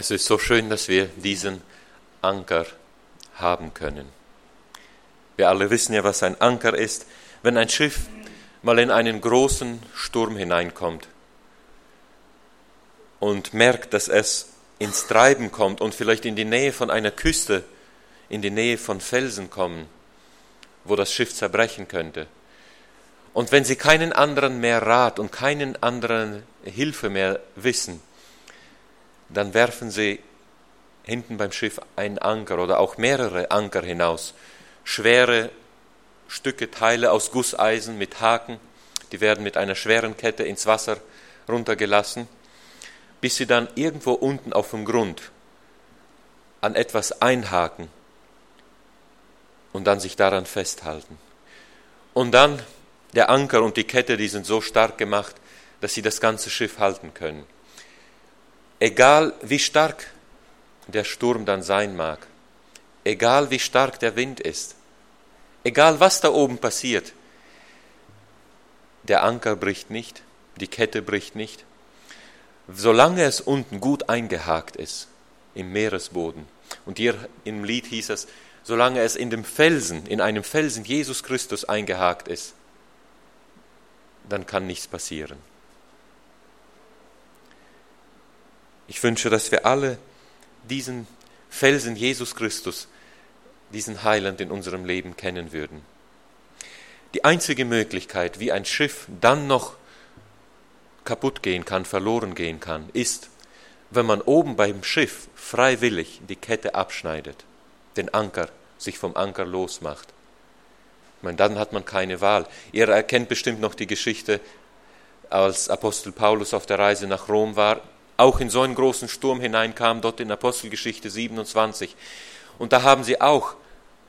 Es ist so schön, dass wir diesen Anker haben können. Wir alle wissen ja, was ein Anker ist. Wenn ein Schiff mal in einen großen Sturm hineinkommt und merkt, dass es ins Treiben kommt und vielleicht in die Nähe von einer Küste, in die Nähe von Felsen kommen, wo das Schiff zerbrechen könnte. Und wenn sie keinen anderen mehr Rat und keinen anderen Hilfe mehr wissen, dann werfen sie hinten beim Schiff einen Anker oder auch mehrere Anker hinaus. Schwere Stücke, Teile aus Gusseisen mit Haken, die werden mit einer schweren Kette ins Wasser runtergelassen, bis sie dann irgendwo unten auf dem Grund an etwas einhaken und dann sich daran festhalten. Und dann der Anker und die Kette, die sind so stark gemacht, dass sie das ganze Schiff halten können. Egal wie stark der Sturm dann sein mag, egal wie stark der Wind ist, egal was da oben passiert, der Anker bricht nicht, die Kette bricht nicht, solange es unten gut eingehakt ist im Meeresboden. Und hier im Lied hieß es, solange es in dem Felsen, in einem Felsen Jesus Christus eingehakt ist, dann kann nichts passieren. Ich wünsche, dass wir alle diesen Felsen Jesus Christus, diesen Heiland in unserem Leben kennen würden. Die einzige Möglichkeit, wie ein Schiff dann noch kaputt gehen kann, verloren gehen kann, ist, wenn man oben beim Schiff freiwillig die Kette abschneidet, den Anker, sich vom Anker losmacht. Ich meine, dann hat man keine Wahl. Ihr erkennt bestimmt noch die Geschichte, als Apostel Paulus auf der Reise nach Rom war auch in so einen großen Sturm hineinkam, dort in Apostelgeschichte 27. Und da haben sie auch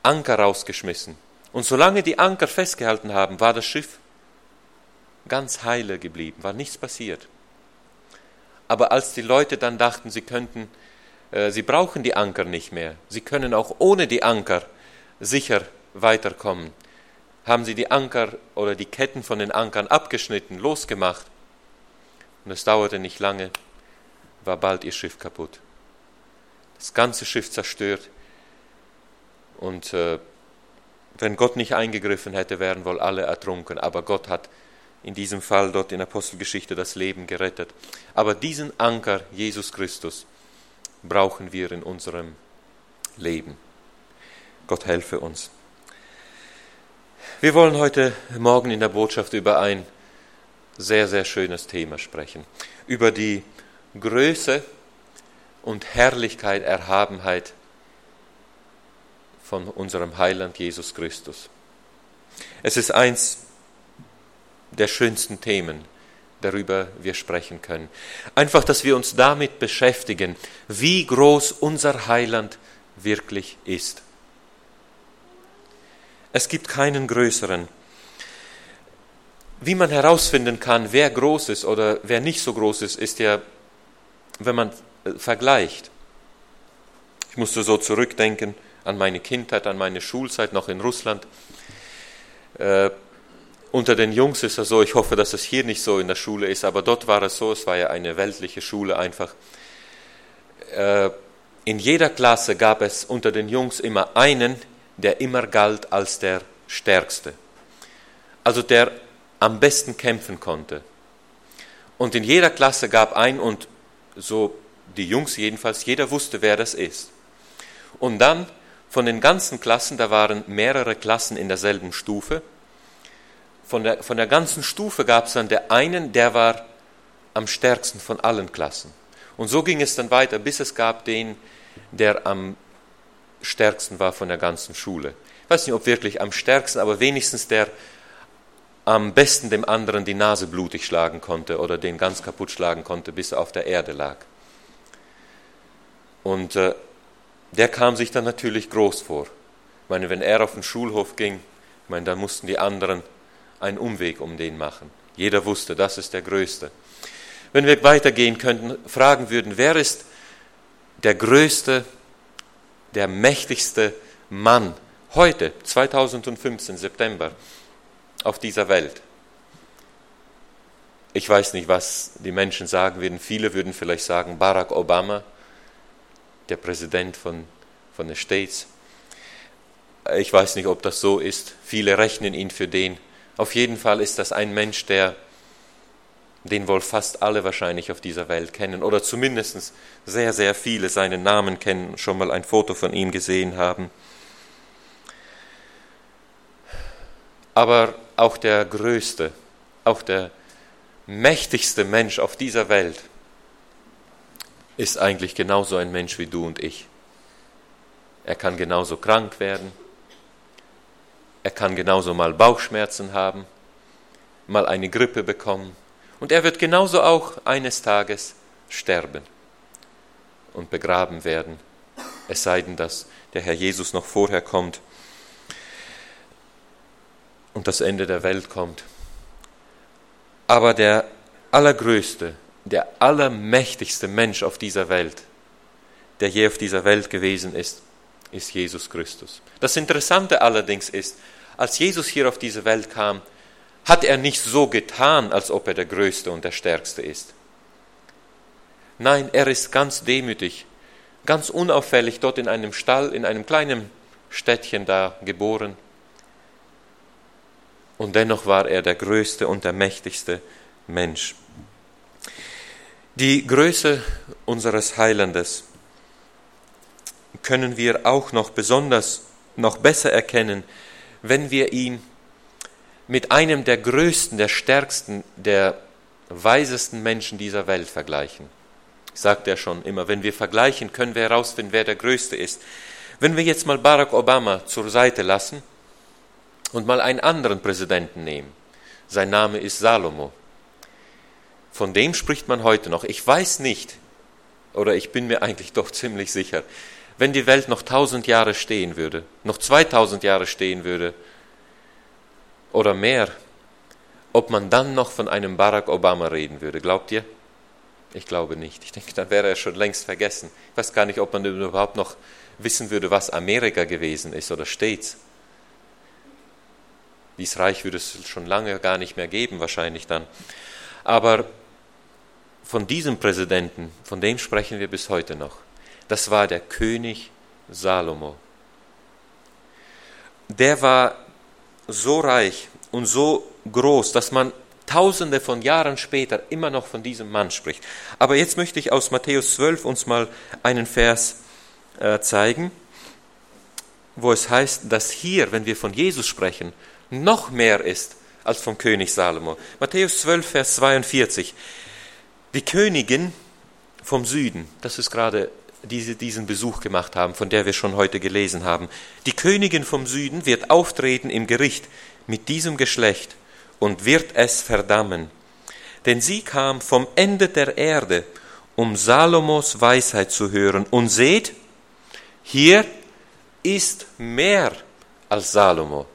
Anker rausgeschmissen. Und solange die Anker festgehalten haben, war das Schiff ganz heile geblieben, war nichts passiert. Aber als die Leute dann dachten, sie könnten, äh, sie brauchen die Anker nicht mehr, sie können auch ohne die Anker sicher weiterkommen, haben sie die Anker oder die Ketten von den Ankern abgeschnitten, losgemacht. Und es dauerte nicht lange, war bald ihr Schiff kaputt. Das ganze Schiff zerstört. Und äh, wenn Gott nicht eingegriffen hätte, wären wohl alle ertrunken. Aber Gott hat in diesem Fall dort in Apostelgeschichte das Leben gerettet. Aber diesen Anker, Jesus Christus, brauchen wir in unserem Leben. Gott helfe uns. Wir wollen heute Morgen in der Botschaft über ein sehr, sehr schönes Thema sprechen. Über die Größe und Herrlichkeit, Erhabenheit von unserem Heiland Jesus Christus. Es ist eins der schönsten Themen, darüber wir sprechen können. Einfach, dass wir uns damit beschäftigen, wie groß unser Heiland wirklich ist. Es gibt keinen größeren. Wie man herausfinden kann, wer groß ist oder wer nicht so groß ist, ist ja wenn man äh, vergleicht, ich musste so zurückdenken an meine Kindheit, an meine Schulzeit noch in Russland. Äh, unter den Jungs ist es so, ich hoffe, dass es hier nicht so in der Schule ist, aber dort war es so, es war ja eine weltliche Schule einfach. Äh, in jeder Klasse gab es unter den Jungs immer einen, der immer galt als der Stärkste. Also der am besten kämpfen konnte. Und in jeder Klasse gab ein, und so die Jungs jedenfalls, jeder wusste, wer das ist. Und dann von den ganzen Klassen, da waren mehrere Klassen in derselben Stufe, von der, von der ganzen Stufe gab es dann der einen, der war am stärksten von allen Klassen. Und so ging es dann weiter, bis es gab den, der am stärksten war von der ganzen Schule. Ich weiß nicht, ob wirklich am stärksten, aber wenigstens der am besten dem anderen die Nase blutig schlagen konnte oder den ganz kaputt schlagen konnte, bis er auf der Erde lag. Und äh, der kam sich dann natürlich groß vor. Ich meine, wenn er auf den Schulhof ging, ich meine, dann mussten die anderen einen Umweg um den machen. Jeder wusste, das ist der Größte. Wenn wir weitergehen könnten, fragen würden, wer ist der größte, der mächtigste Mann heute, 2015, September? Auf dieser Welt. Ich weiß nicht, was die Menschen sagen würden. Viele würden vielleicht sagen Barack Obama. der Präsident von, von den States. Ich weiß nicht, ob das so ist. Viele rechnen ihn für den. Auf jeden Fall ist das ein Mensch, der den wohl fast alle wahrscheinlich auf dieser Welt kennen oder zumindest sehr, sehr viele seinen Namen kennen, schon mal ein Foto von ihm gesehen haben. Aber auch der größte, auch der mächtigste Mensch auf dieser Welt ist eigentlich genauso ein Mensch wie du und ich. Er kann genauso krank werden, er kann genauso mal Bauchschmerzen haben, mal eine Grippe bekommen. Und er wird genauso auch eines Tages sterben und begraben werden, es sei denn, dass der Herr Jesus noch vorher kommt und das Ende der Welt kommt. Aber der allergrößte, der allermächtigste Mensch auf dieser Welt, der je auf dieser Welt gewesen ist, ist Jesus Christus. Das Interessante allerdings ist, als Jesus hier auf diese Welt kam, hat er nicht so getan, als ob er der Größte und der Stärkste ist. Nein, er ist ganz demütig, ganz unauffällig dort in einem Stall, in einem kleinen Städtchen da geboren. Und dennoch war er der größte und der mächtigste Mensch. Die Größe unseres Heilandes können wir auch noch besonders, noch besser erkennen, wenn wir ihn mit einem der größten, der stärksten, der weisesten Menschen dieser Welt vergleichen. Ich sagte ja schon immer, wenn wir vergleichen, können wir herausfinden, wer der Größte ist. Wenn wir jetzt mal Barack Obama zur Seite lassen und mal einen anderen Präsidenten nehmen, sein Name ist Salomo. Von dem spricht man heute noch. Ich weiß nicht, oder ich bin mir eigentlich doch ziemlich sicher, wenn die Welt noch tausend Jahre stehen würde, noch zweitausend Jahre stehen würde oder mehr, ob man dann noch von einem Barack Obama reden würde. Glaubt ihr? Ich glaube nicht. Ich denke, dann wäre er schon längst vergessen. Ich weiß gar nicht, ob man überhaupt noch wissen würde, was Amerika gewesen ist oder stets. Dieses Reich würde es schon lange gar nicht mehr geben, wahrscheinlich dann. Aber von diesem Präsidenten, von dem sprechen wir bis heute noch das war der König Salomo. Der war so reich und so groß, dass man tausende von Jahren später immer noch von diesem Mann spricht. Aber jetzt möchte ich aus Matthäus 12 uns mal einen Vers äh, zeigen, wo es heißt, dass hier, wenn wir von Jesus sprechen, noch mehr ist als vom König Salomo. Matthäus 12, Vers 42. Die Königin vom Süden, das ist gerade die diesen Besuch gemacht haben, von der wir schon heute gelesen haben. Die Königin vom Süden wird auftreten im Gericht mit diesem Geschlecht und wird es verdammen. Denn sie kam vom Ende der Erde, um Salomos Weisheit zu hören. Und seht, hier ist mehr als Salomo.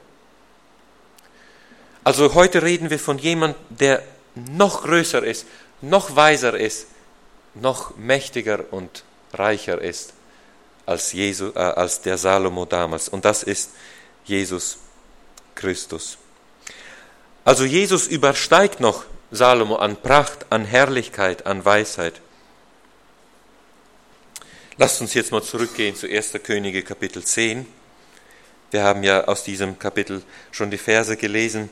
Also heute reden wir von jemandem, der noch größer ist, noch weiser ist, noch mächtiger und reicher ist als, Jesus, äh, als der Salomo damals. Und das ist Jesus Christus. Also Jesus übersteigt noch Salomo an Pracht, an Herrlichkeit, an Weisheit. Lasst uns jetzt mal zurückgehen zu 1. Könige Kapitel 10. Wir haben ja aus diesem Kapitel schon die Verse gelesen.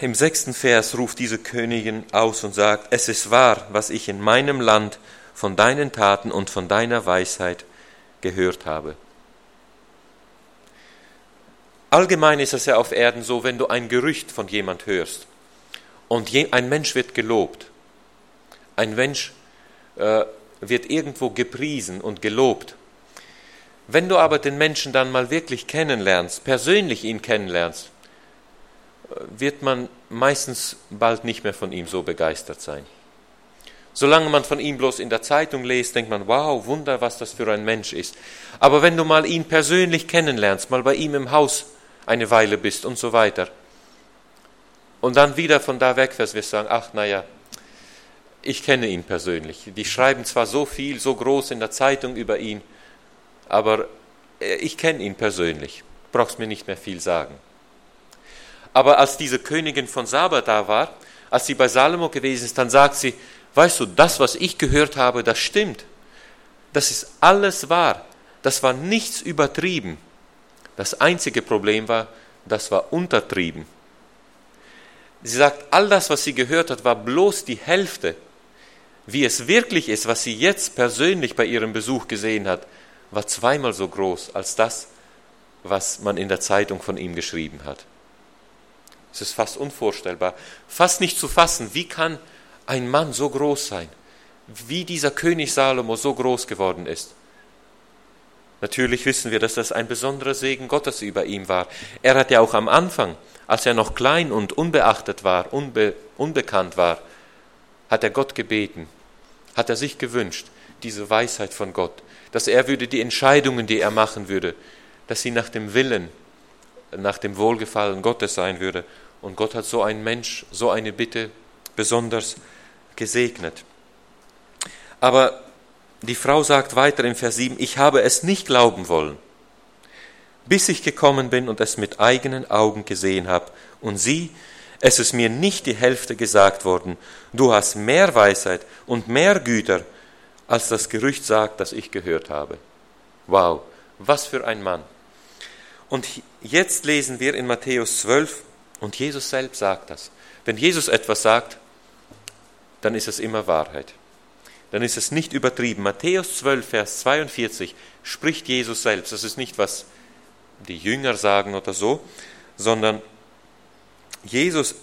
Im sechsten Vers ruft diese Königin aus und sagt, es ist wahr, was ich in meinem Land von deinen Taten und von deiner Weisheit gehört habe. Allgemein ist es ja auf Erden so, wenn du ein Gerücht von jemand hörst und ein Mensch wird gelobt, ein Mensch äh, wird irgendwo gepriesen und gelobt. Wenn du aber den Menschen dann mal wirklich kennenlernst, persönlich ihn kennenlernst, wird man meistens bald nicht mehr von ihm so begeistert sein. Solange man von ihm bloß in der Zeitung liest, denkt man, wow, Wunder, was das für ein Mensch ist. Aber wenn du mal ihn persönlich kennenlernst, mal bei ihm im Haus eine Weile bist und so weiter, und dann wieder von da weg wirst, wirst du sagen, ach, naja, ich kenne ihn persönlich. Die schreiben zwar so viel, so groß in der Zeitung über ihn, aber äh, ich kenne ihn persönlich. Brauchst mir nicht mehr viel sagen. Aber als diese Königin von Saba da war, als sie bei Salomo gewesen ist, dann sagt sie, weißt du, das, was ich gehört habe, das stimmt. Das ist alles wahr. Das war nichts übertrieben. Das einzige Problem war, das war untertrieben. Sie sagt, all das, was sie gehört hat, war bloß die Hälfte. Wie es wirklich ist, was sie jetzt persönlich bei ihrem Besuch gesehen hat, war zweimal so groß als das, was man in der Zeitung von ihm geschrieben hat. Es ist fast unvorstellbar, fast nicht zu fassen. Wie kann ein Mann so groß sein? Wie dieser König Salomo so groß geworden ist? Natürlich wissen wir, dass das ein besonderer Segen Gottes über ihm war. Er hat ja auch am Anfang, als er noch klein und unbeachtet war, unbe, unbekannt war, hat er Gott gebeten, hat er sich gewünscht, diese Weisheit von Gott, dass er würde die Entscheidungen, die er machen würde, dass sie nach dem Willen, nach dem Wohlgefallen Gottes sein würde. Und Gott hat so einen Mensch, so eine Bitte besonders gesegnet. Aber die Frau sagt weiter im Vers 7, ich habe es nicht glauben wollen, bis ich gekommen bin und es mit eigenen Augen gesehen habe. Und sieh, es ist mir nicht die Hälfte gesagt worden, du hast mehr Weisheit und mehr Güter, als das Gerücht sagt, das ich gehört habe. Wow, was für ein Mann. Und jetzt lesen wir in Matthäus 12, und Jesus selbst sagt das. Wenn Jesus etwas sagt, dann ist es immer Wahrheit dann ist es nicht übertrieben. Matthäus 12, Vers 42 spricht Jesus selbst. Das ist nicht, was die Jünger sagen oder so, sondern Jesus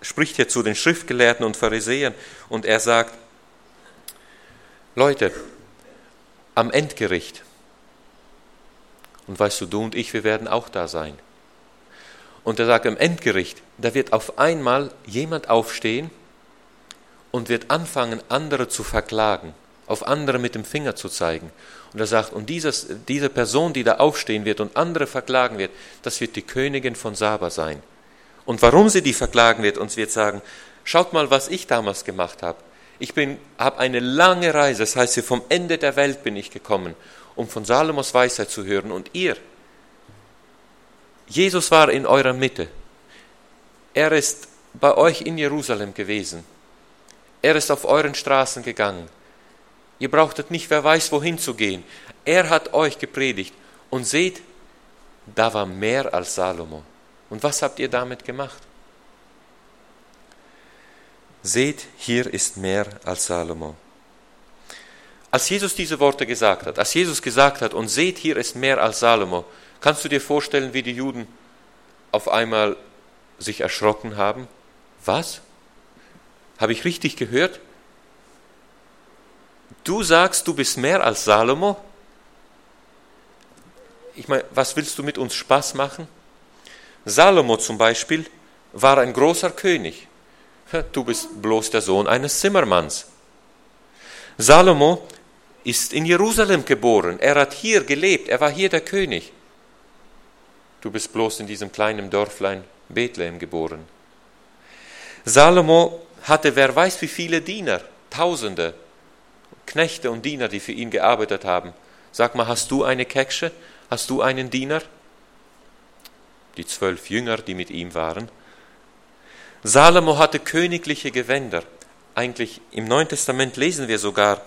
spricht hier zu den Schriftgelehrten und Pharisäern und er sagt, Leute, am Endgericht, und weißt du, du und ich, wir werden auch da sein. Und er sagt, am Endgericht, da wird auf einmal jemand aufstehen, und wird anfangen, andere zu verklagen, auf andere mit dem Finger zu zeigen. Und er sagt, und dieses, diese Person, die da aufstehen wird und andere verklagen wird, das wird die Königin von Saba sein. Und warum sie die verklagen wird, uns wird sagen, schaut mal, was ich damals gemacht habe. Ich habe eine lange Reise, das heißt, vom Ende der Welt bin ich gekommen, um von Salomos Weisheit zu hören. Und ihr, Jesus war in eurer Mitte. Er ist bei euch in Jerusalem gewesen. Er ist auf euren Straßen gegangen. Ihr brauchtet nicht, wer weiß, wohin zu gehen. Er hat euch gepredigt. Und seht, da war mehr als Salomo. Und was habt ihr damit gemacht? Seht, hier ist mehr als Salomo. Als Jesus diese Worte gesagt hat, als Jesus gesagt hat, und seht, hier ist mehr als Salomo, kannst du dir vorstellen, wie die Juden auf einmal sich erschrocken haben? Was? Habe ich richtig gehört? Du sagst, du bist mehr als Salomo? Ich meine, was willst du mit uns Spaß machen? Salomo zum Beispiel war ein großer König. Du bist bloß der Sohn eines Zimmermanns. Salomo ist in Jerusalem geboren. Er hat hier gelebt. Er war hier der König. Du bist bloß in diesem kleinen Dörflein Bethlehem geboren. Salomo hatte wer weiß wie viele Diener, Tausende, Knechte und Diener, die für ihn gearbeitet haben. Sag mal, hast du eine Keksche? Hast du einen Diener? Die zwölf Jünger, die mit ihm waren. Salomo hatte königliche Gewänder. Eigentlich im Neuen Testament lesen wir sogar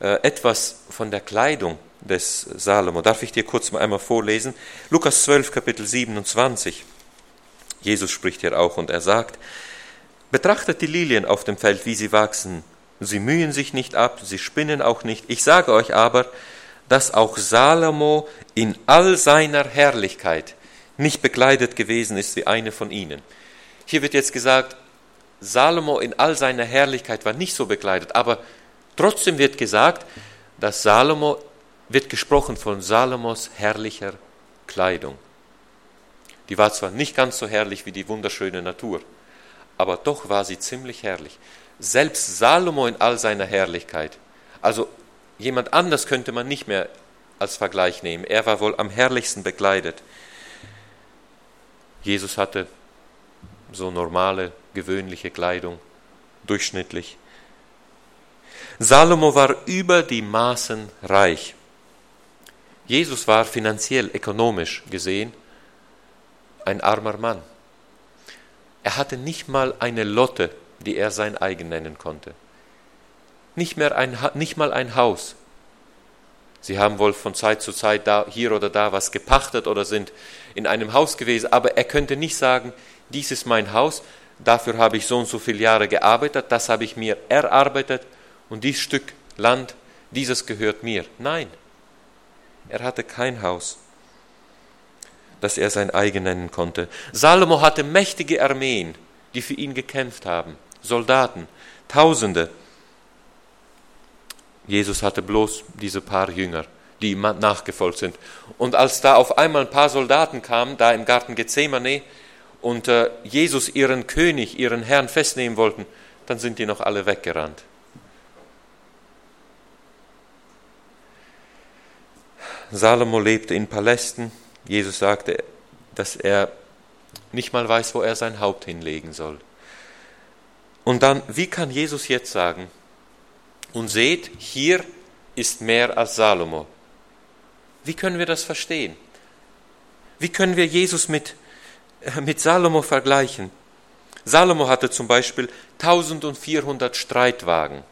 etwas von der Kleidung des Salomo. Darf ich dir kurz mal einmal vorlesen? Lukas 12, Kapitel 27. Jesus spricht hier auch und er sagt, Betrachtet die Lilien auf dem Feld, wie sie wachsen. Sie mühen sich nicht ab, sie spinnen auch nicht. Ich sage euch aber, dass auch Salomo in all seiner Herrlichkeit nicht bekleidet gewesen ist wie eine von ihnen. Hier wird jetzt gesagt, Salomo in all seiner Herrlichkeit war nicht so bekleidet, aber trotzdem wird gesagt, dass Salomo, wird gesprochen von Salomos herrlicher Kleidung. Die war zwar nicht ganz so herrlich wie die wunderschöne Natur, aber doch war sie ziemlich herrlich. Selbst Salomo in all seiner Herrlichkeit. Also jemand anders könnte man nicht mehr als Vergleich nehmen. Er war wohl am herrlichsten bekleidet. Jesus hatte so normale, gewöhnliche Kleidung, durchschnittlich. Salomo war über die Maßen reich. Jesus war finanziell, ökonomisch gesehen ein armer Mann. Er hatte nicht mal eine Lotte, die er sein eigen nennen konnte. Nicht, mehr ein, nicht mal ein Haus. Sie haben wohl von Zeit zu Zeit da, hier oder da was gepachtet oder sind in einem Haus gewesen, aber er könnte nicht sagen, dies ist mein Haus, dafür habe ich so und so viele Jahre gearbeitet, das habe ich mir erarbeitet und dieses Stück Land, dieses gehört mir. Nein, er hatte kein Haus, das er sein eigen nennen konnte. Salomo hatte mächtige Armeen, die für ihn gekämpft haben, Soldaten, Tausende. Jesus hatte bloß diese paar Jünger, die ihm nachgefolgt sind. Und als da auf einmal ein paar Soldaten kamen, da im Garten Gethsemane, und äh, Jesus ihren König, ihren Herrn festnehmen wollten, dann sind die noch alle weggerannt. Salomo lebte in Palästen. Jesus sagte, dass er nicht mal weiß, wo er sein Haupt hinlegen soll. Und dann, wie kann Jesus jetzt sagen, und seht, hier ist mehr als Salomo. Wie können wir das verstehen? Wie können wir Jesus mit, äh, mit Salomo vergleichen? Salomo hatte zum Beispiel 1400 Streitwagen,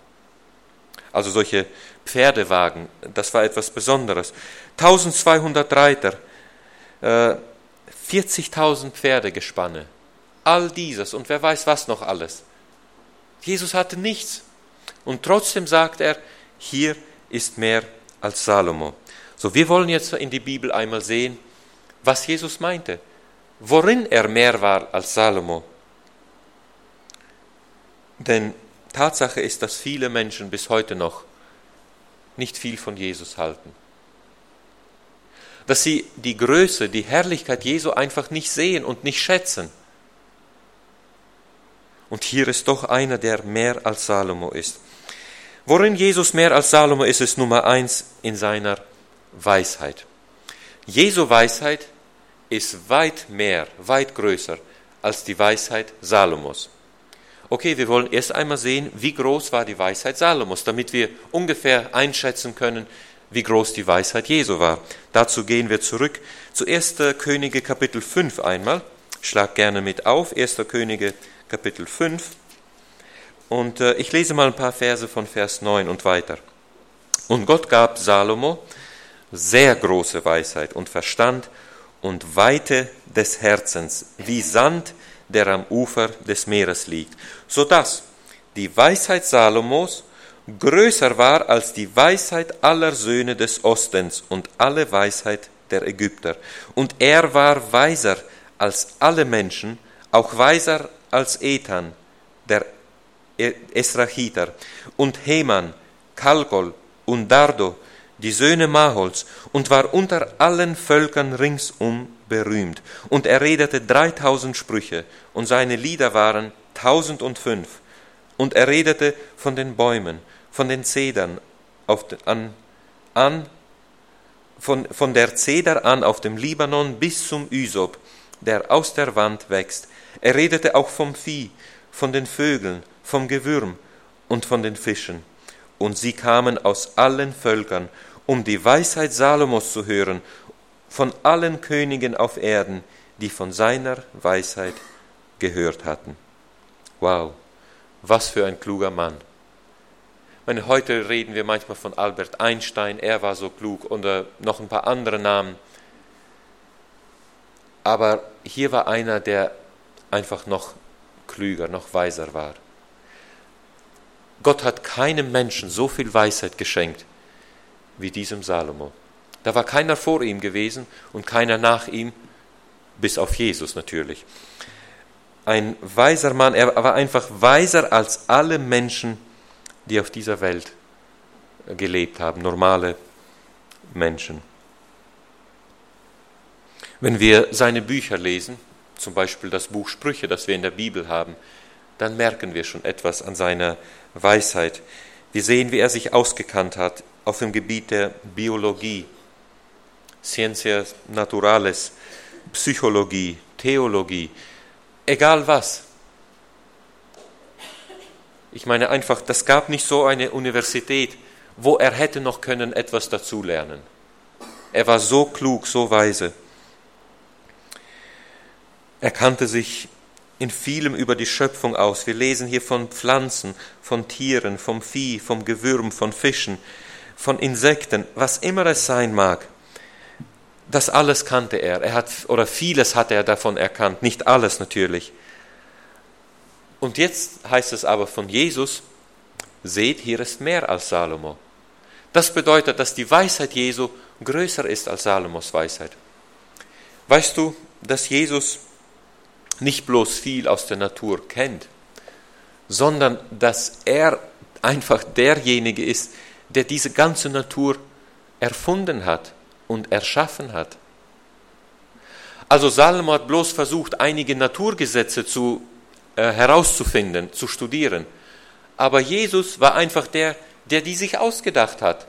also solche Pferdewagen, das war etwas Besonderes. 1200 Reiter, 40.000 äh, Pferdegespanne, all dieses und wer weiß was noch alles. Jesus hatte nichts. Und trotzdem sagt er, hier ist mehr als Salomo. So, wir wollen jetzt in die Bibel einmal sehen, was Jesus meinte, worin er mehr war als Salomo. Denn Tatsache ist, dass viele Menschen bis heute noch nicht viel von Jesus halten. Dass sie die Größe, die Herrlichkeit Jesu einfach nicht sehen und nicht schätzen. Und hier ist doch einer, der mehr als Salomo ist. Worin Jesus mehr als Salomo ist, ist Nummer eins in seiner Weisheit. Jesu Weisheit ist weit mehr, weit größer als die Weisheit Salomos. Okay, wir wollen erst einmal sehen, wie groß war die Weisheit Salomos, damit wir ungefähr einschätzen können, wie groß die Weisheit Jesu war. Dazu gehen wir zurück zu 1. Könige Kapitel 5 einmal. Schlag gerne mit auf, 1. Könige Kapitel 5. Und äh, ich lese mal ein paar Verse von Vers 9 und weiter. Und Gott gab Salomo sehr große Weisheit und Verstand und Weite des Herzens, wie Sand, der am Ufer des Meeres liegt, so dass die Weisheit Salomos größer war als die Weisheit aller Söhne des Ostens und alle Weisheit der Ägypter. Und er war weiser als alle Menschen, auch weiser als Ethan, der Esrachiter, und Heman, Kalkol und Dardo, die Söhne Mahols, und war unter allen Völkern ringsum berühmt. Und er redete dreitausend Sprüche, und seine Lieder waren tausend und fünf. Und er redete von den Bäumen, von den Zedern, auf, an, an, von, von der Zeder an auf dem Libanon bis zum Ysop, der aus der Wand wächst. Er redete auch vom Vieh, von den Vögeln, vom Gewürm und von den Fischen. Und sie kamen aus allen Völkern, um die Weisheit Salomos zu hören, von allen Königen auf Erden, die von seiner Weisheit gehört hatten. Wow, was für ein kluger Mann. Meine, heute reden wir manchmal von Albert Einstein, er war so klug oder noch ein paar andere Namen. Aber hier war einer, der einfach noch klüger, noch weiser war. Gott hat keinem Menschen so viel Weisheit geschenkt wie diesem Salomo. Da war keiner vor ihm gewesen und keiner nach ihm, bis auf Jesus natürlich. Ein weiser Mann, er war einfach weiser als alle Menschen, die auf dieser Welt gelebt haben, normale Menschen. Wenn wir seine Bücher lesen, zum Beispiel das Buch Sprüche, das wir in der Bibel haben, dann merken wir schon etwas an seiner Weisheit. Wir sehen, wie er sich ausgekannt hat auf dem Gebiet der Biologie, Ciencias Naturales, Psychologie, Theologie, egal was. Ich meine einfach, das gab nicht so eine Universität, wo er hätte noch können etwas dazulernen. Er war so klug, so weise. Er kannte sich in vielem über die Schöpfung aus. Wir lesen hier von Pflanzen, von Tieren, vom Vieh, vom Gewürm, von Fischen, von Insekten, was immer es sein mag, das alles kannte er. Er hat oder vieles hat er davon erkannt, nicht alles natürlich. Und jetzt heißt es aber von Jesus, seht, hier ist mehr als Salomo. Das bedeutet, dass die Weisheit Jesu größer ist als Salomos Weisheit. Weißt du, dass Jesus nicht bloß viel aus der Natur kennt, sondern dass er einfach derjenige ist, der diese ganze Natur erfunden hat und erschaffen hat. Also Salomo hat bloß versucht, einige Naturgesetze zu, herauszufinden, zu studieren. Aber Jesus war einfach der, der die sich ausgedacht hat,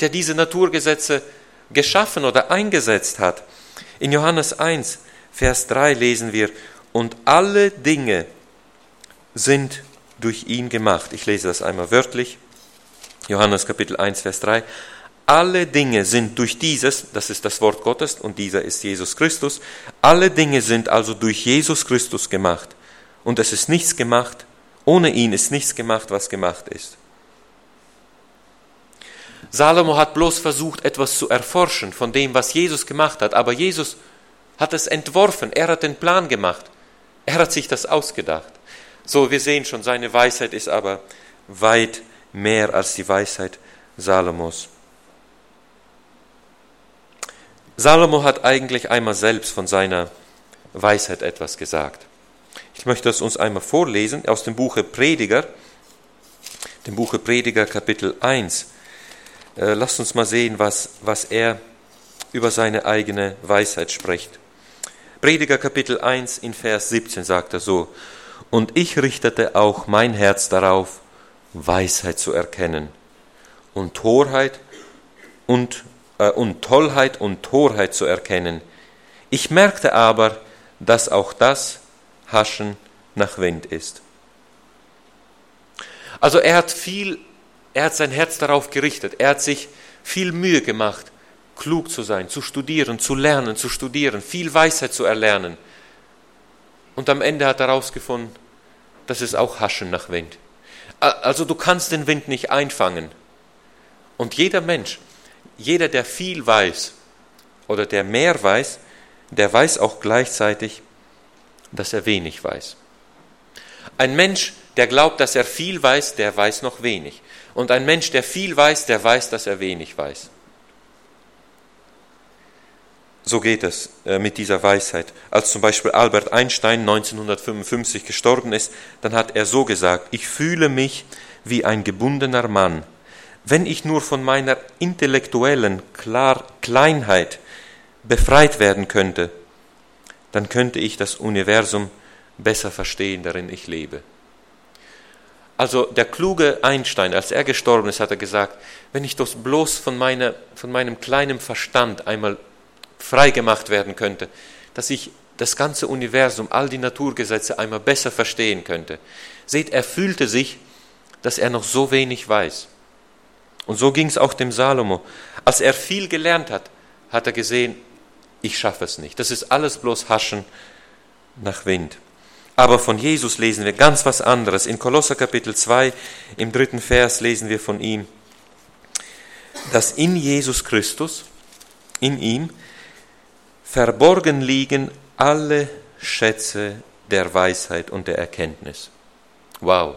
der diese Naturgesetze geschaffen oder eingesetzt hat. In Johannes 1, Vers 3 lesen wir, und alle Dinge sind durch ihn gemacht. Ich lese das einmal wörtlich. Johannes Kapitel 1, Vers 3. Alle Dinge sind durch dieses, das ist das Wort Gottes und dieser ist Jesus Christus, alle Dinge sind also durch Jesus Christus gemacht. Und es ist nichts gemacht, ohne ihn ist nichts gemacht, was gemacht ist. Salomo hat bloß versucht, etwas zu erforschen von dem, was Jesus gemacht hat, aber Jesus hat es entworfen, er hat den Plan gemacht, er hat sich das ausgedacht. So, wir sehen schon, seine Weisheit ist aber weit mehr als die Weisheit Salomos. Salomo hat eigentlich einmal selbst von seiner Weisheit etwas gesagt. Ich möchte das uns einmal vorlesen aus dem Buche Prediger, dem Buche Prediger Kapitel 1. Äh, lasst uns mal sehen, was, was er über seine eigene Weisheit spricht. Prediger Kapitel 1 in Vers 17 sagt er so, und ich richtete auch mein Herz darauf, Weisheit zu erkennen und Torheit und, äh, und Tollheit und Torheit zu erkennen. Ich merkte aber, dass auch das Haschen nach Wind ist. Also er hat viel, er hat sein Herz darauf gerichtet, er hat sich viel Mühe gemacht, klug zu sein, zu studieren, zu lernen, zu studieren, viel Weisheit zu erlernen. Und am Ende hat er herausgefunden, das ist auch Haschen nach Wind. Also du kannst den Wind nicht einfangen. Und jeder Mensch, jeder, der viel weiß oder der mehr weiß, der weiß auch gleichzeitig, dass er wenig weiß. Ein Mensch, der glaubt, dass er viel weiß, der weiß noch wenig. Und ein Mensch, der viel weiß, der weiß, dass er wenig weiß. So geht es äh, mit dieser Weisheit. Als zum Beispiel Albert Einstein 1955 gestorben ist, dann hat er so gesagt, ich fühle mich wie ein gebundener Mann. Wenn ich nur von meiner intellektuellen Klar Kleinheit befreit werden könnte, dann könnte ich das Universum besser verstehen, darin ich lebe. Also der kluge Einstein, als er gestorben ist, hat er gesagt, wenn ich das bloß von, meiner, von meinem kleinen Verstand einmal freigemacht werden könnte, dass ich das ganze Universum, all die Naturgesetze einmal besser verstehen könnte. Seht, er fühlte sich, dass er noch so wenig weiß. Und so ging es auch dem Salomo. Als er viel gelernt hat, hat er gesehen, ich schaffe es nicht. Das ist alles bloß Haschen nach Wind. Aber von Jesus lesen wir ganz was anderes. In Kolosser Kapitel 2, im dritten Vers lesen wir von ihm, dass in Jesus Christus, in ihm, verborgen liegen alle Schätze der Weisheit und der Erkenntnis. Wow.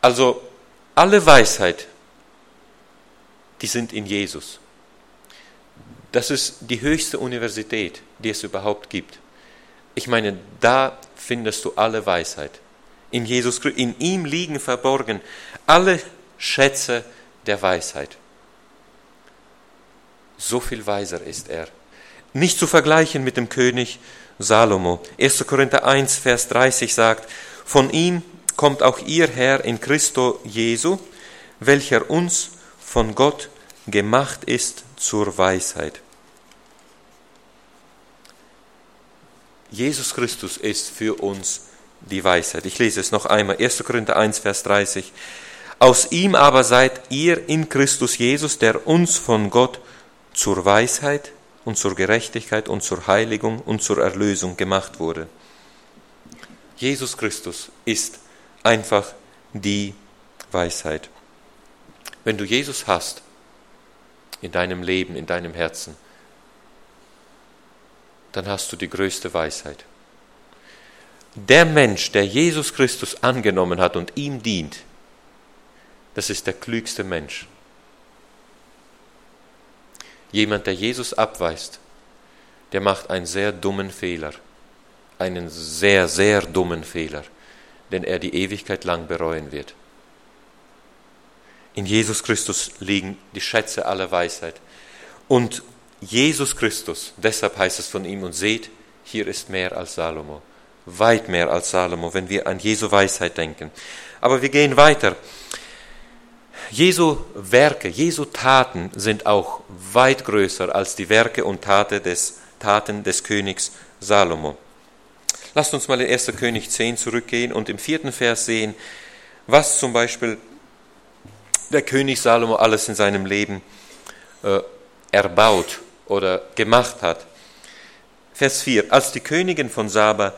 Also alle Weisheit, die sind in Jesus. Das ist die höchste Universität, die es überhaupt gibt. Ich meine, da findest du alle Weisheit. In Jesus in ihm liegen verborgen alle Schätze der Weisheit. So viel weiser ist er nicht zu vergleichen mit dem König Salomo. 1. Korinther 1, Vers 30 sagt, von ihm kommt auch ihr Herr in Christo Jesu, welcher uns von Gott gemacht ist zur Weisheit. Jesus Christus ist für uns die Weisheit. Ich lese es noch einmal. 1. Korinther 1, Vers 30. Aus ihm aber seid ihr in Christus Jesus, der uns von Gott zur Weisheit, und zur Gerechtigkeit und zur Heiligung und zur Erlösung gemacht wurde. Jesus Christus ist einfach die Weisheit. Wenn du Jesus hast in deinem Leben, in deinem Herzen, dann hast du die größte Weisheit. Der Mensch, der Jesus Christus angenommen hat und ihm dient, das ist der klügste Mensch. Jemand, der Jesus abweist, der macht einen sehr dummen Fehler. Einen sehr, sehr dummen Fehler, den er die Ewigkeit lang bereuen wird. In Jesus Christus liegen die Schätze aller Weisheit. Und Jesus Christus, deshalb heißt es von ihm, und seht, hier ist mehr als Salomo, weit mehr als Salomo, wenn wir an Jesu Weisheit denken. Aber wir gehen weiter. Jesu Werke, Jesu Taten sind auch weit größer als die Werke und Taten des, Taten des Königs Salomo. Lasst uns mal in 1. König 10 zurückgehen und im vierten Vers sehen, was zum Beispiel der König Salomo alles in seinem Leben äh, erbaut oder gemacht hat. Vers 4. Als die Königin von Saba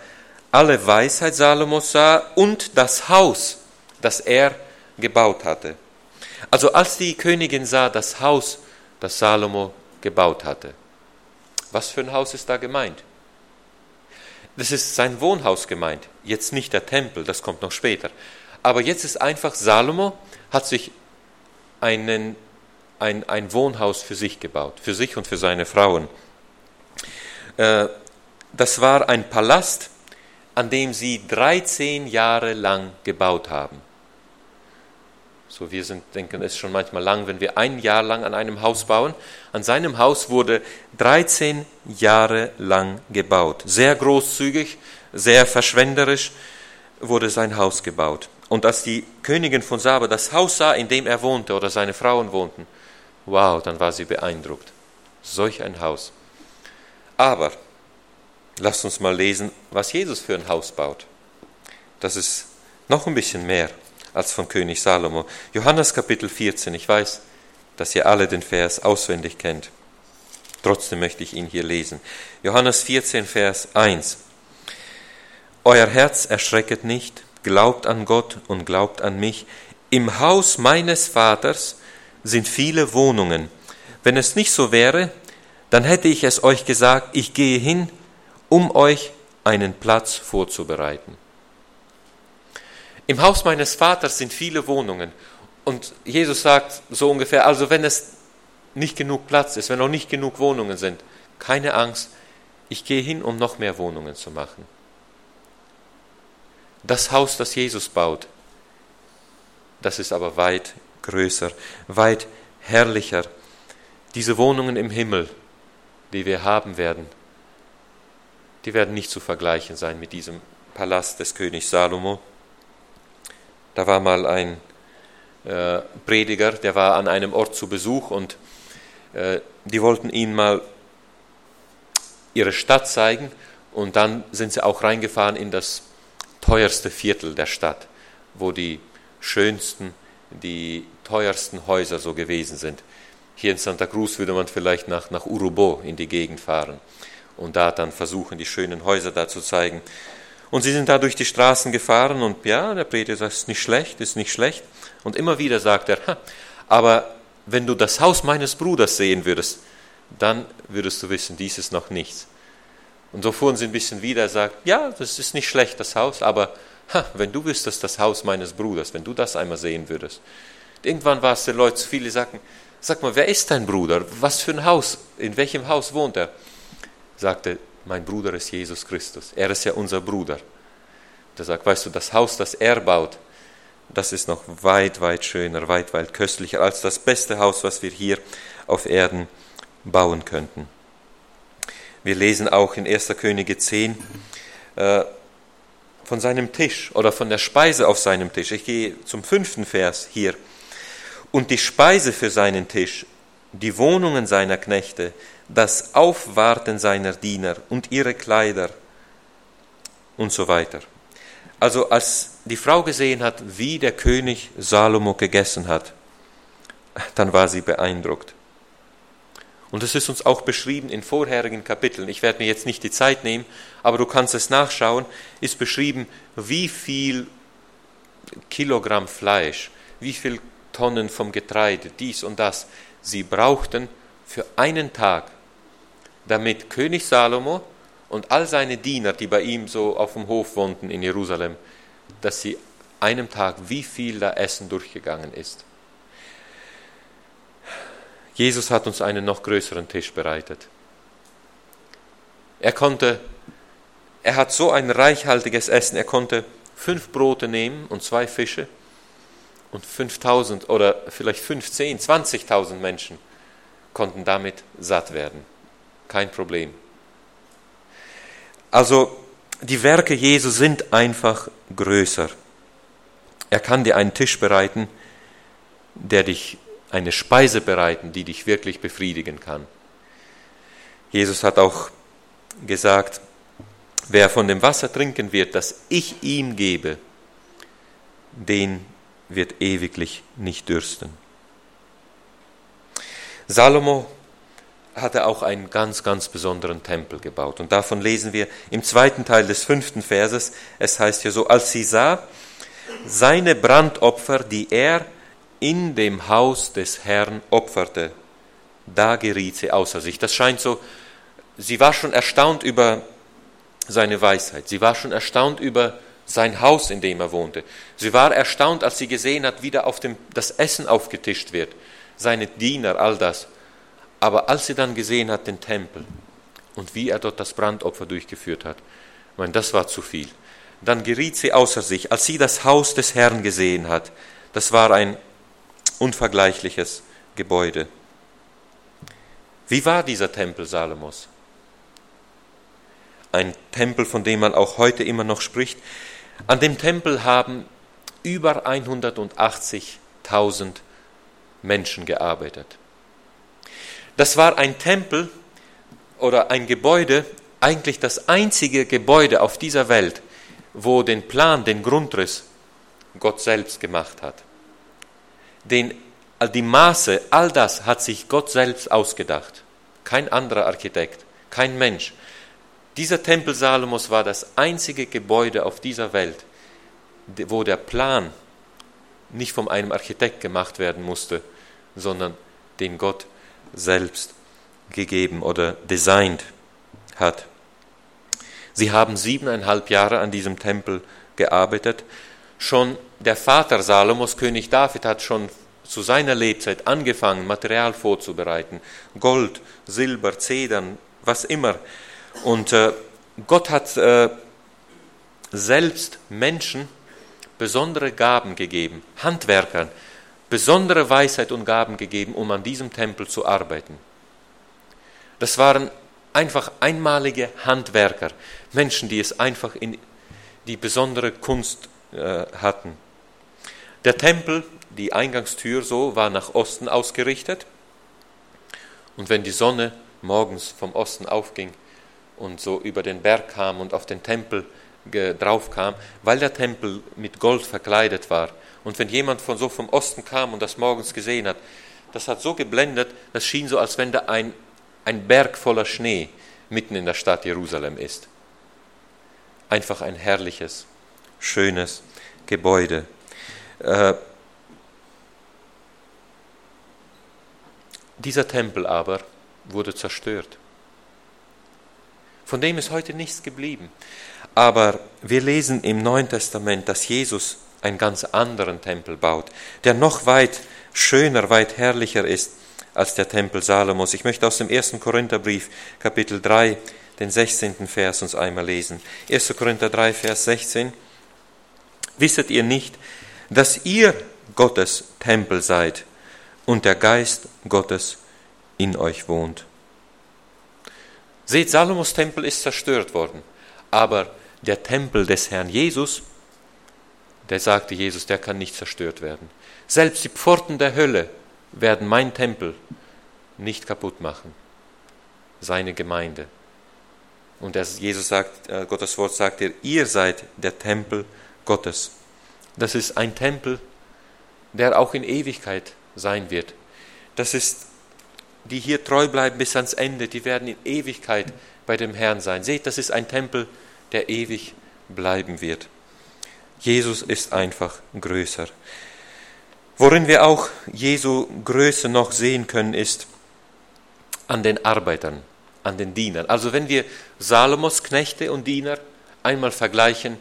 alle Weisheit Salomos sah und das Haus, das er gebaut hatte. Also als die Königin sah das Haus, das Salomo gebaut hatte. Was für ein Haus ist da gemeint? Das ist sein Wohnhaus gemeint, jetzt nicht der Tempel, das kommt noch später. Aber jetzt ist einfach, Salomo hat sich einen, ein, ein Wohnhaus für sich gebaut, für sich und für seine Frauen. Äh, das war ein Palast, an dem sie 13 Jahre lang gebaut haben. So, wir sind, denken, es ist schon manchmal lang, wenn wir ein Jahr lang an einem Haus bauen. An seinem Haus wurde 13 Jahre lang gebaut. Sehr großzügig, sehr verschwenderisch wurde sein Haus gebaut. Und als die Königin von Saba das Haus sah, in dem er wohnte oder seine Frauen wohnten, wow, dann war sie beeindruckt. Solch ein Haus. Aber lasst uns mal lesen, was Jesus für ein Haus baut. Das ist noch ein bisschen mehr als von König Salomo. Johannes Kapitel 14, ich weiß, dass ihr alle den Vers auswendig kennt. Trotzdem möchte ich ihn hier lesen. Johannes 14, Vers 1. Euer Herz erschrecket nicht, glaubt an Gott und glaubt an mich. Im Haus meines Vaters sind viele Wohnungen. Wenn es nicht so wäre, dann hätte ich es euch gesagt, ich gehe hin, um euch einen Platz vorzubereiten. Im Haus meines Vaters sind viele Wohnungen. Und Jesus sagt so ungefähr, also wenn es nicht genug Platz ist, wenn noch nicht genug Wohnungen sind, keine Angst, ich gehe hin, um noch mehr Wohnungen zu machen. Das Haus, das Jesus baut, das ist aber weit größer, weit herrlicher. Diese Wohnungen im Himmel, die wir haben werden, die werden nicht zu vergleichen sein mit diesem Palast des Königs Salomo. Da war mal ein äh, Prediger, der war an einem Ort zu Besuch und äh, die wollten ihn mal ihre Stadt zeigen und dann sind sie auch reingefahren in das teuerste Viertel der Stadt, wo die schönsten, die teuersten Häuser so gewesen sind. Hier in Santa Cruz würde man vielleicht nach, nach Urubo in die Gegend fahren und da dann versuchen, die schönen Häuser da zu zeigen. Und sie sind da durch die Straßen gefahren und ja, der Prediger sagt, ist nicht schlecht, ist nicht schlecht. Und immer wieder sagt er, aber wenn du das Haus meines Bruders sehen würdest, dann würdest du wissen, dies ist noch nichts. Und so fuhren sie ein bisschen wieder, er sagt, ja, das ist nicht schlecht, das Haus, aber ha, wenn du wüsstest, das Haus meines Bruders, wenn du das einmal sehen würdest. Irgendwann war es den Leuten zu viele, die sagten, sag mal, wer ist dein Bruder? Was für ein Haus? In welchem Haus wohnt er? Sagte, mein Bruder ist Jesus Christus. Er ist ja unser Bruder. Der sagt, weißt du, das Haus, das er baut, das ist noch weit, weit schöner, weit, weit köstlicher als das beste Haus, was wir hier auf Erden bauen könnten. Wir lesen auch in 1. Könige 10 äh, von seinem Tisch oder von der Speise auf seinem Tisch. Ich gehe zum fünften Vers hier. Und die Speise für seinen Tisch, die Wohnungen seiner Knechte, das Aufwarten seiner Diener und ihre Kleider und so weiter. Also als die Frau gesehen hat, wie der König Salomo gegessen hat, dann war sie beeindruckt. Und es ist uns auch beschrieben in vorherigen Kapiteln. Ich werde mir jetzt nicht die Zeit nehmen, aber du kannst es nachschauen. Ist beschrieben, wie viel Kilogramm Fleisch, wie viel Tonnen vom Getreide, dies und das. Sie brauchten für einen Tag, damit König Salomo und all seine Diener, die bei ihm so auf dem Hof wohnten in Jerusalem, dass sie einem Tag, wie viel da Essen durchgegangen ist. Jesus hat uns einen noch größeren Tisch bereitet. Er konnte, er hat so ein reichhaltiges Essen, er konnte fünf Brote nehmen und zwei Fische und 5000 oder vielleicht 15, 20.000 Menschen konnten damit satt werden. Kein Problem. Also die Werke Jesu sind einfach größer. Er kann dir einen Tisch bereiten, der dich eine Speise bereiten, die dich wirklich befriedigen kann. Jesus hat auch gesagt, wer von dem Wasser trinken wird, das ich ihm gebe, den wird ewiglich nicht dürsten. Salomo hatte auch einen ganz, ganz besonderen Tempel gebaut. Und davon lesen wir im zweiten Teil des fünften Verses. Es heißt hier so, als sie sah, seine Brandopfer, die er in dem Haus des Herrn opferte, da geriet sie außer sich. Das scheint so, sie war schon erstaunt über seine Weisheit. Sie war schon erstaunt über sein Haus, in dem er wohnte. Sie war erstaunt, als sie gesehen hat, wie da auf dem, das Essen aufgetischt wird, seine Diener, all das. Aber als sie dann gesehen hat, den Tempel und wie er dort das Brandopfer durchgeführt hat, ich meine, das war zu viel. Dann geriet sie außer sich, als sie das Haus des Herrn gesehen hat. Das war ein unvergleichliches Gebäude. Wie war dieser Tempel Salomos? Ein Tempel, von dem man auch heute immer noch spricht. An dem Tempel haben über 180.000 Menschen gearbeitet. Das war ein Tempel oder ein Gebäude, eigentlich das einzige Gebäude auf dieser Welt, wo den Plan, den Grundriss Gott selbst gemacht hat den, die Maße, all das hat sich Gott selbst ausgedacht. Kein anderer Architekt, kein Mensch. Dieser Tempel Salomos war das einzige Gebäude auf dieser Welt, wo der Plan nicht von einem Architekt gemacht werden musste, sondern den Gott selbst gegeben oder designt hat. Sie haben siebeneinhalb Jahre an diesem Tempel gearbeitet. Schon der Vater Salomos, König David, hat schon zu seiner Lebzeit angefangen, Material vorzubereiten. Gold, Silber, Zedern, was immer. Und äh, Gott hat äh, selbst Menschen besondere Gaben gegeben, Handwerkern besondere Weisheit und Gaben gegeben, um an diesem Tempel zu arbeiten. Das waren einfach einmalige Handwerker, Menschen, die es einfach in die besondere Kunst äh, hatten. Der Tempel, die Eingangstür so, war nach Osten ausgerichtet. Und wenn die Sonne morgens vom Osten aufging und so über den Berg kam und auf den Tempel drauf kam, weil der Tempel mit Gold verkleidet war. Und wenn jemand von so vom Osten kam und das morgens gesehen hat, das hat so geblendet, das schien so, als wenn da ein, ein Berg voller Schnee mitten in der Stadt Jerusalem ist. Einfach ein herrliches, schönes Gebäude. Äh, dieser Tempel aber wurde zerstört. Von dem ist heute nichts geblieben. Aber wir lesen im Neuen Testament, dass Jesus einen ganz anderen Tempel baut, der noch weit schöner, weit herrlicher ist als der Tempel Salomos. Ich möchte aus dem 1. Korintherbrief, Kapitel 3, den 16. Vers uns einmal lesen. 1. Korinther 3, Vers 16. Wisset ihr nicht, dass ihr Gottes Tempel seid und der Geist Gottes in euch wohnt. Seht, Salomos Tempel ist zerstört worden, aber der Tempel des Herrn Jesus, der sagte Jesus, der kann nicht zerstört werden. Selbst die Pforten der Hölle werden mein Tempel nicht kaputt machen, seine Gemeinde. Und Jesus sagt, äh, Gottes Wort sagt ihr, ihr seid der Tempel Gottes. Das ist ein Tempel, der auch in Ewigkeit sein wird. Das ist, die hier treu bleiben bis ans Ende, die werden in Ewigkeit bei dem Herrn sein. Seht, das ist ein Tempel, der ewig bleiben wird. Jesus ist einfach größer. Worin wir auch Jesu Größe noch sehen können, ist an den Arbeitern, an den Dienern. Also wenn wir Salomos Knechte und Diener einmal vergleichen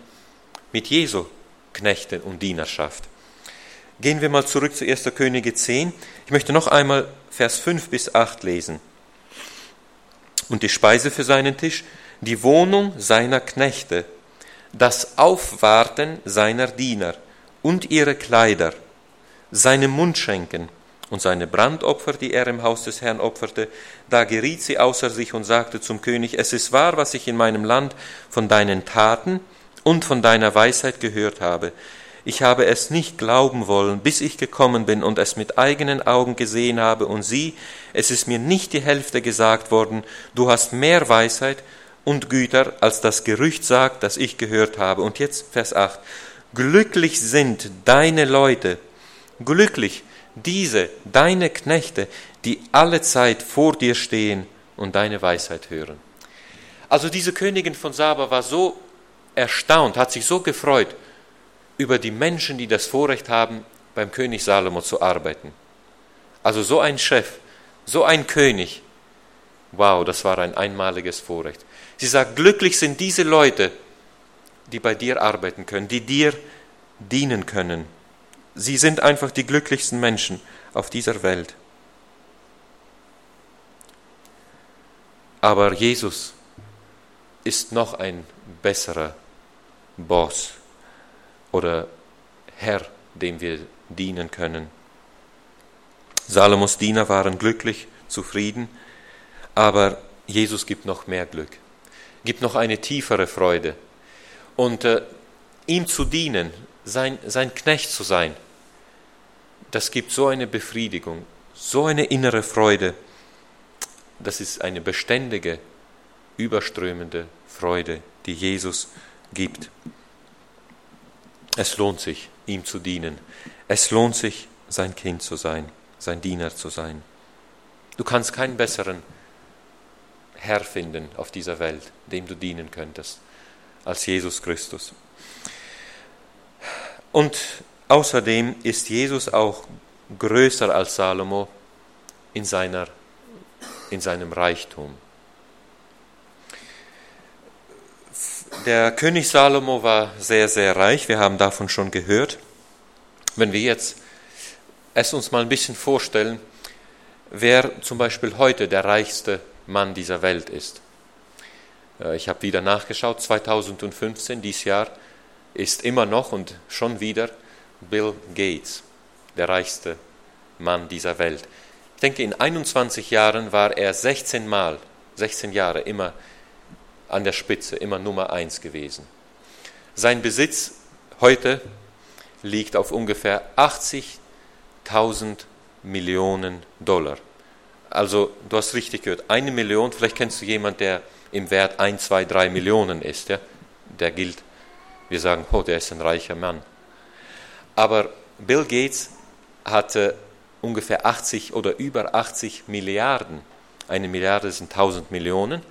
mit Jesu Knechte und Dienerschaft. Gehen wir mal zurück zu 1. Könige 10. Ich möchte noch einmal Vers 5 bis 8 lesen. Und die Speise für seinen Tisch, die Wohnung seiner Knechte, das Aufwarten seiner Diener und ihre Kleider, seine Mundschenken und seine Brandopfer, die er im Haus des Herrn opferte, da geriet sie außer sich und sagte zum König, es ist wahr, was ich in meinem Land von deinen Taten und von deiner Weisheit gehört habe. Ich habe es nicht glauben wollen, bis ich gekommen bin und es mit eigenen Augen gesehen habe, und sieh, es ist mir nicht die Hälfte gesagt worden, du hast mehr Weisheit und Güter, als das Gerücht sagt, das ich gehört habe. Und jetzt Vers 8. Glücklich sind deine Leute, glücklich diese, deine Knechte, die alle Zeit vor dir stehen und deine Weisheit hören. Also diese Königin von Saba war so erstaunt, hat sich so gefreut über die Menschen, die das Vorrecht haben, beim König Salomo zu arbeiten. Also so ein Chef, so ein König. Wow, das war ein einmaliges Vorrecht. Sie sagt, glücklich sind diese Leute, die bei dir arbeiten können, die dir dienen können. Sie sind einfach die glücklichsten Menschen auf dieser Welt. Aber Jesus ist noch ein besserer Boss oder Herr, dem wir dienen können. Salomos Diener waren glücklich, zufrieden, aber Jesus gibt noch mehr Glück, gibt noch eine tiefere Freude. Und äh, ihm zu dienen, sein, sein Knecht zu sein, das gibt so eine Befriedigung, so eine innere Freude. Das ist eine beständige, überströmende Freude, die Jesus gibt. Es lohnt sich, ihm zu dienen. Es lohnt sich, sein Kind zu sein, sein Diener zu sein. Du kannst keinen besseren Herr finden auf dieser Welt, dem du dienen könntest, als Jesus Christus. Und Außerdem ist Jesus auch größer als Salomo in, seiner, in seinem Reichtum. Der König Salomo war sehr, sehr reich, wir haben davon schon gehört. Wenn wir jetzt es uns mal ein bisschen vorstellen, wer zum Beispiel heute der reichste Mann dieser Welt ist. Äh, ich habe wieder nachgeschaut, 2015, dieses Jahr, ist immer noch und schon wieder Bill Gates, der reichste Mann dieser Welt. Ich denke, in 21 Jahren war er 16 Mal, 16 Jahre immer an der Spitze, immer Nummer eins gewesen. Sein Besitz heute liegt auf ungefähr 80.000 Millionen Dollar. Also, du hast richtig gehört, eine Million, vielleicht kennst du jemanden, der im Wert 1, 2, 3 Millionen ist, ja? der gilt, wir sagen, oh, der ist ein reicher Mann. Aber Bill Gates hatte ungefähr 80 oder über 80 Milliarden. Eine Milliarde sind 1000 Millionen.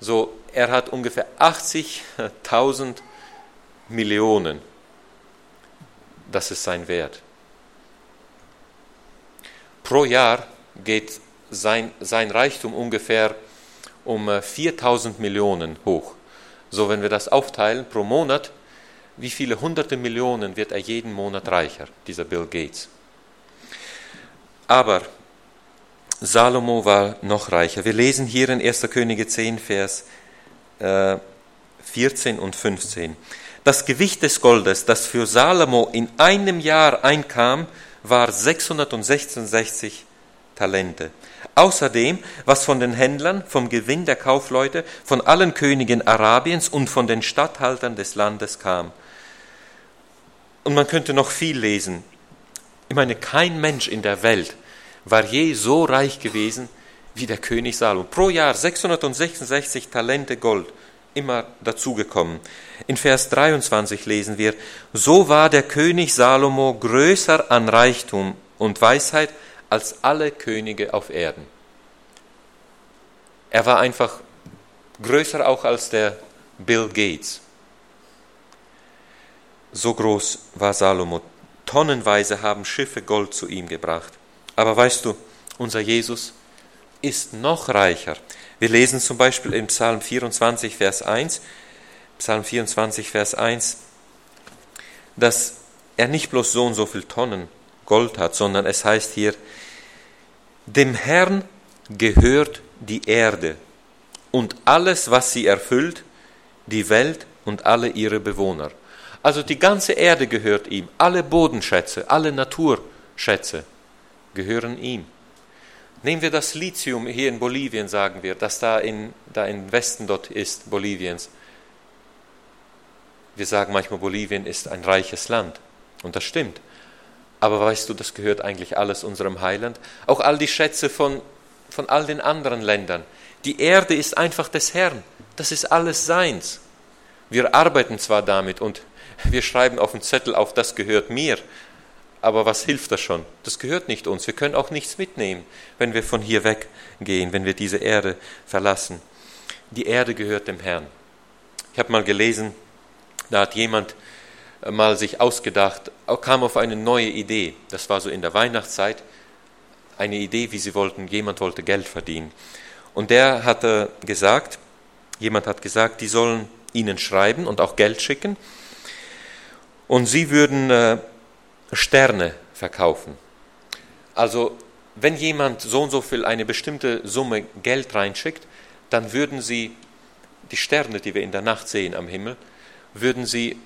So, er hat ungefähr 80.000 Millionen. Das ist sein Wert. Pro Jahr geht sein, sein Reichtum ungefähr um 4000 Millionen hoch. So, wenn wir das aufteilen pro Monat, wie viele hunderte Millionen wird er jeden Monat reicher, dieser Bill Gates. Aber Salomo war noch reicher. Wir lesen hier in 1. Könige 10, Vers 14 äh, und 15. Das Gewicht des Goldes, das für Salomo in einem Jahr einkam, war 666 Talente. Außerdem, was von den Händlern, vom Gewinn der Kaufleute, von allen Königen Arabiens und von den Statthaltern des Landes kam. Und man könnte noch viel lesen. Ich meine, kein Mensch in der Welt war je so reich gewesen wie der König Salomo. Pro Jahr 666 Talente Gold immer dazugekommen. In Vers 23 lesen wir, so war der König Salomo größer an Reichtum und Weisheit als alle Könige auf Erden. Er war einfach größer auch als der Bill Gates. So groß war Salomo. tonnenweise haben Schiffe Gold zu ihm gebracht. Aber weißt du, unser Jesus ist noch reicher. Wir lesen zum Beispiel im Psalm 24, Vers 1, Psalm 24, Vers 1, dass er nicht bloß so und so viel Tonnen Gold hat, sondern es heißt hier, dem Herrn gehört die Erde und alles, was sie erfüllt, die Welt und alle ihre Bewohner. Also die ganze Erde gehört ihm, alle Bodenschätze, alle Naturschätze gehören ihm. Nehmen wir das Lithium hier in Bolivien, sagen wir, das da, in, da im Westen dort ist, Boliviens. Wir sagen manchmal, Bolivien ist ein reiches Land. Und das stimmt. Aber weißt du, das gehört eigentlich alles unserem Heiland. Auch all die Schätze von, von all den anderen Ländern. Die Erde ist einfach des Herrn. Das ist alles seins. Wir arbeiten zwar damit und wir schreiben auf den Zettel auf, das gehört mir. Aber was hilft das schon? Das gehört nicht uns. Wir können auch nichts mitnehmen, wenn wir von hier weggehen, wenn wir diese Erde verlassen. Die Erde gehört dem Herrn. Ich habe mal gelesen, da hat jemand mal sich ausgedacht, kam auf eine neue Idee. Das war so in der Weihnachtszeit eine Idee, wie sie wollten, jemand wollte Geld verdienen. Und der hatte gesagt, jemand hat gesagt, die sollen ihnen schreiben und auch Geld schicken. Und sie würden äh, Sterne verkaufen. Also wenn jemand so und so viel eine bestimmte Summe Geld reinschickt, dann würden sie die Sterne, die wir in der Nacht sehen am Himmel, würden sie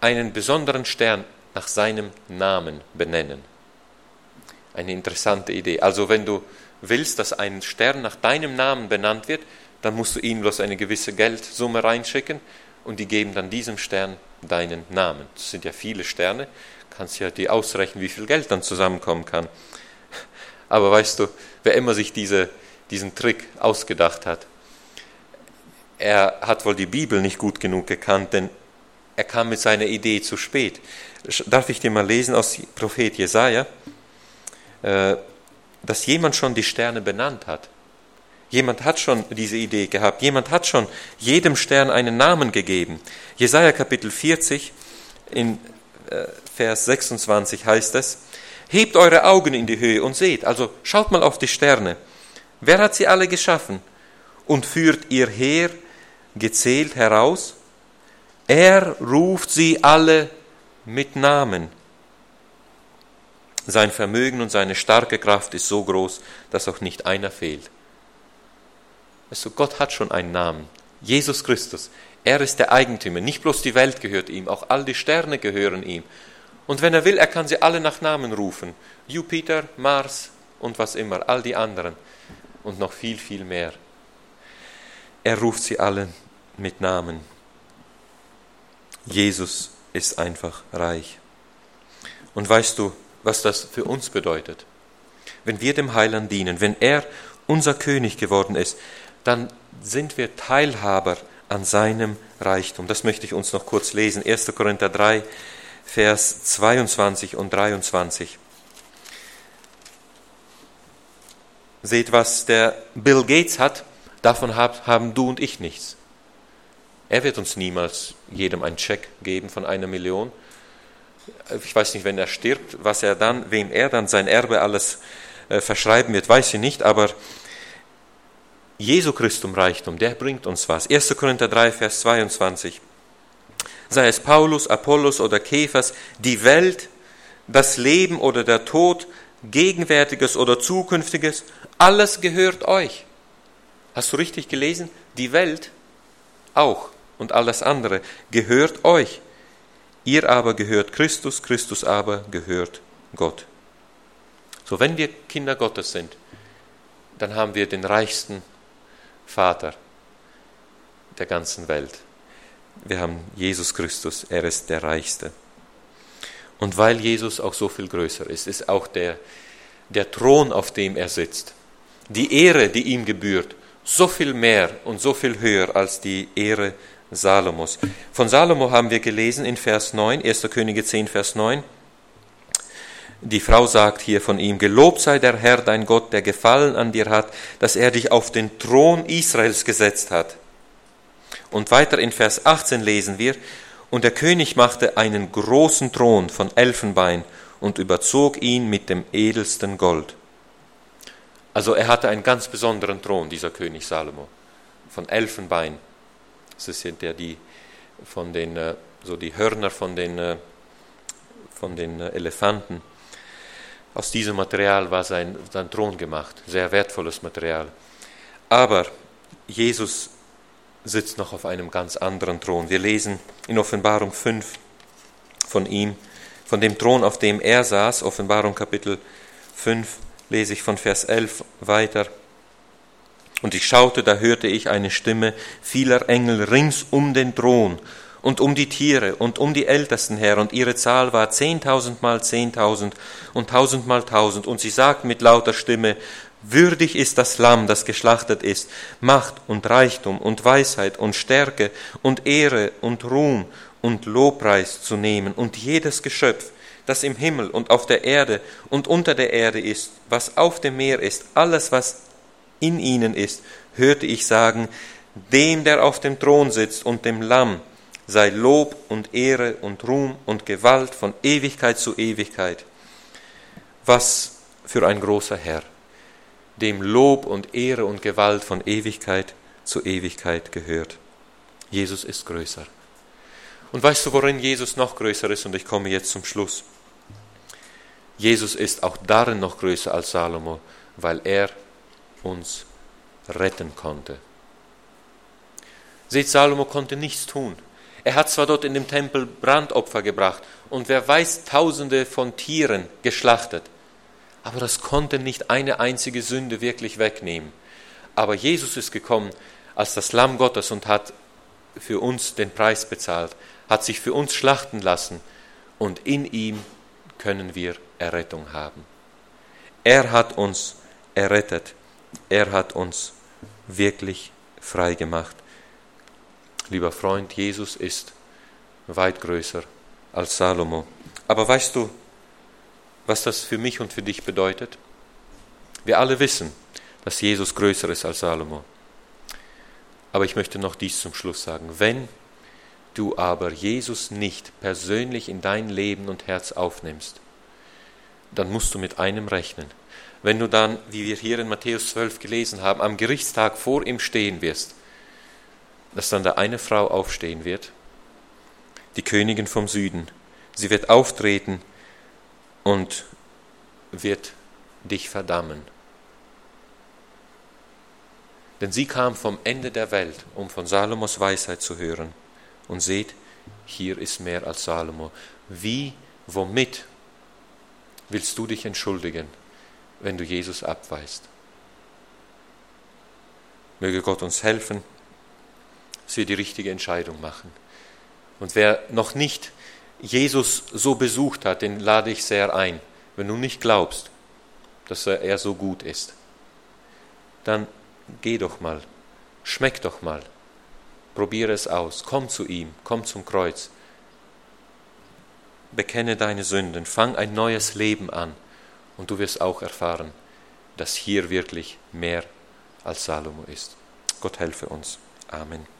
einen besonderen Stern nach seinem Namen benennen. Eine interessante Idee. Also wenn du willst, dass ein Stern nach deinem Namen benannt wird, dann musst du ihnen bloß eine gewisse Geldsumme reinschicken und die geben dann diesem Stern deinen Namen. Das sind ja viele Sterne, kannst ja die ausrechnen, wie viel Geld dann zusammenkommen kann. Aber weißt du, wer immer sich diese, diesen Trick ausgedacht hat, er hat wohl die Bibel nicht gut genug gekannt, denn er kam mit seiner Idee zu spät. Darf ich dir mal lesen aus Prophet Jesaja, äh, dass jemand schon die Sterne benannt hat. Jemand hat schon diese Idee gehabt. Jemand hat schon jedem Stern einen Namen gegeben. Jesaja Kapitel 40 in Vers 26 heißt es: Hebt eure Augen in die Höhe und seht. Also schaut mal auf die Sterne. Wer hat sie alle geschaffen? Und führt ihr Heer gezählt heraus? Er ruft sie alle mit Namen. Sein Vermögen und seine starke Kraft ist so groß, dass auch nicht einer fehlt. Also Gott hat schon einen Namen. Jesus Christus. Er ist der Eigentümer. Nicht bloß die Welt gehört ihm, auch all die Sterne gehören ihm. Und wenn er will, er kann sie alle nach Namen rufen. Jupiter, Mars und was immer, all die anderen. Und noch viel, viel mehr. Er ruft sie alle mit Namen. Jesus ist einfach reich. Und weißt du, was das für uns bedeutet? Wenn wir dem Heiland dienen, wenn er unser König geworden ist, dann sind wir Teilhaber an seinem Reichtum. Das möchte ich uns noch kurz lesen. 1. Korinther 3, Vers 22 und 23. Seht, was der Bill Gates hat, davon haben du und ich nichts. Er wird uns niemals jedem einen Scheck geben von einer Million. Ich weiß nicht, wenn er stirbt, was er dann, wem er dann sein Erbe alles äh, verschreiben wird, weiß ich nicht, aber Jesu Christum Reichtum, der bringt uns was. 1. Korinther 3, Vers 22. Sei es Paulus, Apollos oder Käfers, die Welt, das Leben oder der Tod, Gegenwärtiges oder Zukünftiges, alles gehört euch. Hast du richtig gelesen? Die Welt auch und alles andere gehört euch. Ihr aber gehört Christus, Christus aber gehört Gott. So, wenn wir Kinder Gottes sind, dann haben wir den reichsten Vater der ganzen Welt. Wir haben Jesus Christus, er ist der Reichste. Und weil Jesus auch so viel größer ist, ist auch der, der Thron, auf dem er sitzt, die Ehre, die ihm gebührt, so viel mehr und so viel höher als die Ehre Salomos. Von Salomo haben wir gelesen in Vers 9, 1. Könige 10, Vers 9. Die Frau sagt hier von ihm, Gelobt sei der Herr, dein Gott, der Gefallen an dir hat, dass er dich auf den Thron Israels gesetzt hat. Und weiter in Vers 18 lesen wir, Und der König machte einen großen Thron von Elfenbein und überzog ihn mit dem edelsten Gold. Also er hatte einen ganz besonderen Thron, dieser König Salomo, von Elfenbein. Das sind ja die von den äh, so die Hörner von den äh, von den äh, Elefanten. Aus diesem Material war sein, sein Thron gemacht, sehr wertvolles Material. Aber Jesus sitzt noch auf einem ganz anderen Thron. Wir lesen in Offenbarung 5 von ihm, von dem Thron, auf dem er saß, Offenbarung Kapitel 5, lese ich von Vers 11 weiter. Und ich schaute, da hörte ich eine Stimme vieler Engel rings um den Thron und um die Tiere und um die Ältesten her, und ihre Zahl war zehntausend mal zehntausend und tausend mal tausend, und sie sagten mit lauter Stimme, Würdig ist das Lamm, das geschlachtet ist, Macht und Reichtum und Weisheit und Stärke und Ehre und Ruhm und Lobpreis zu nehmen und jedes Geschöpf, das im Himmel und auf der Erde und unter der Erde ist, was auf dem Meer ist, alles, was in ihnen ist, hörte ich sagen, dem, der auf dem Thron sitzt und dem Lamm, sei Lob und Ehre und Ruhm und Gewalt von Ewigkeit zu Ewigkeit. Was für ein großer Herr dem Lob und Ehre und Gewalt von Ewigkeit zu Ewigkeit gehört. Jesus ist größer. Und weißt du, worin Jesus noch größer ist? Und ich komme jetzt zum Schluss. Jesus ist auch darin noch größer als Salomo, weil er uns retten konnte. Seht, Salomo konnte nichts tun. Er hat zwar dort in dem Tempel Brandopfer gebracht und wer weiß, tausende von Tieren geschlachtet, aber das konnte nicht eine einzige Sünde wirklich wegnehmen. Aber Jesus ist gekommen als das Lamm Gottes und hat für uns den Preis bezahlt, hat sich für uns schlachten lassen und in ihm können wir Errettung haben. Er hat uns errettet, er hat uns wirklich frei gemacht. Lieber Freund, Jesus ist weit größer als Salomo. Aber weißt du, was das für mich und für dich bedeutet? Wir alle wissen, dass Jesus größer ist als Salomo. Aber ich möchte noch dies zum Schluss sagen. Wenn du aber Jesus nicht persönlich in dein Leben und Herz aufnimmst, dann musst du mit einem rechnen. Wenn du dann, wie wir hier in Matthäus 12 gelesen haben, am Gerichtstag vor ihm stehen wirst, dass dann da eine Frau aufstehen wird, die Königin vom Süden. Sie wird auftreten und wird dich verdammen. Denn sie kam vom Ende der Welt, um von Salomos Weisheit zu hören. Und seht, hier ist mehr als Salomo. Wie, womit willst du dich entschuldigen, wenn du Jesus abweist? Möge Gott uns helfen, dass wir die richtige Entscheidung machen. Und wer noch nicht Jesus so besucht hat, den lade ich sehr ein. Wenn du nicht glaubst, dass er so gut ist, dann geh doch mal, schmeck doch mal, probiere es aus, komm zu ihm, komm zum Kreuz, bekenne deine Sünden, fang ein neues Leben an und du wirst auch erfahren, dass hier wirklich mehr als Salomo ist. Gott helfe uns. Amen.